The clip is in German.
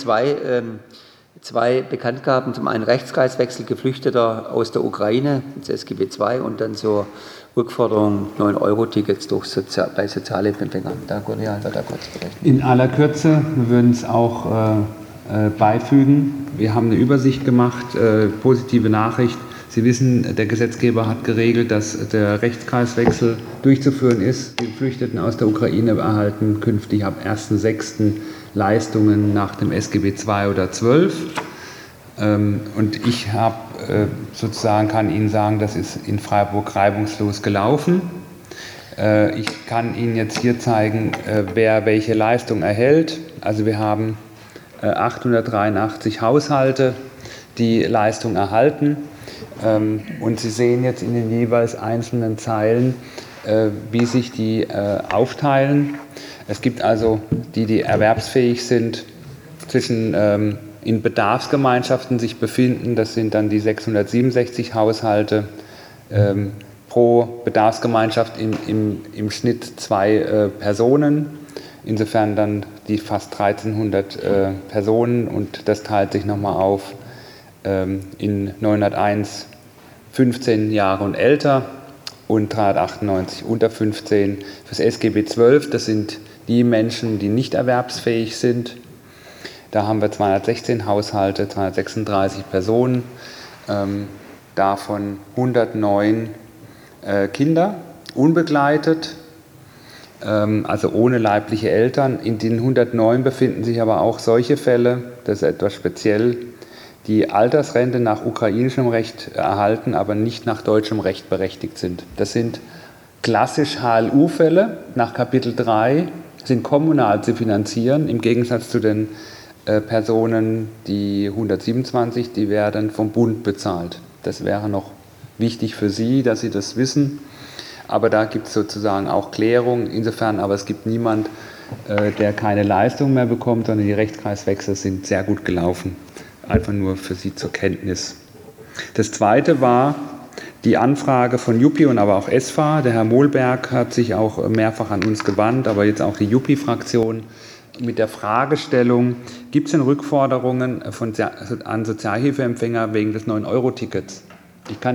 zwei, ähm, zwei Bekanntgaben. Zum einen Rechtskreiswechsel Geflüchteter aus der Ukraine, ins SGB II, und dann zur Rückforderung 9-Euro-Tickets durch Sozial bei Sozialhilfeempfängern. Da Goliath wird da kurz berichten. In aller Kürze, wir würden es auch äh, äh, beifügen. Wir haben eine Übersicht gemacht, äh, positive Nachricht. Sie wissen, der Gesetzgeber hat geregelt, dass der Rechtskreiswechsel durchzuführen ist. Die Geflüchteten aus der Ukraine erhalten künftig ab 1.6. Leistungen nach dem SGB II oder 12. Ähm, und ich habe äh, sozusagen kann Ihnen sagen, das ist in Freiburg reibungslos gelaufen. Äh, ich kann Ihnen jetzt hier zeigen, äh, wer welche Leistung erhält. Also wir haben 883 Haushalte, die Leistung erhalten. Ähm, und Sie sehen jetzt in den jeweils einzelnen Zeilen, wie sich die aufteilen. Es gibt also die, die erwerbsfähig sind, zwischen ähm, in Bedarfsgemeinschaften sich befinden. Das sind dann die 667 Haushalte ähm, pro Bedarfsgemeinschaft im, im, im Schnitt zwei äh, Personen. Insofern dann die fast 1300 äh, Personen und das teilt sich nochmal auf in 901 15 Jahre und älter und 398 unter 15 fürs SGB 12. Das sind die Menschen, die nicht erwerbsfähig sind. Da haben wir 216 Haushalte, 236 Personen, ähm, davon 109 äh, Kinder, unbegleitet, ähm, also ohne leibliche Eltern. In den 109 befinden sich aber auch solche Fälle, das ist etwas speziell, die Altersrente nach ukrainischem Recht erhalten, aber nicht nach deutschem Recht berechtigt sind. Das sind klassisch HLU-Fälle nach Kapitel 3, sind kommunal zu finanzieren, im Gegensatz zu den äh, Personen, die 127, die werden vom Bund bezahlt. Das wäre noch wichtig für Sie, dass Sie das wissen. Aber da gibt es sozusagen auch Klärung. Insofern, aber es gibt niemand, äh, der keine Leistung mehr bekommt, sondern die Rechtskreiswechsel sind sehr gut gelaufen. Einfach nur für Sie zur Kenntnis. Das Zweite war die Anfrage von Juppie und aber auch ESFA. Der Herr Mohlberg hat sich auch mehrfach an uns gewandt, aber jetzt auch die Juppie-Fraktion mit der Fragestellung, gibt es denn Rückforderungen von, an Sozialhilfeempfänger wegen des 9-Euro-Tickets? Ich kann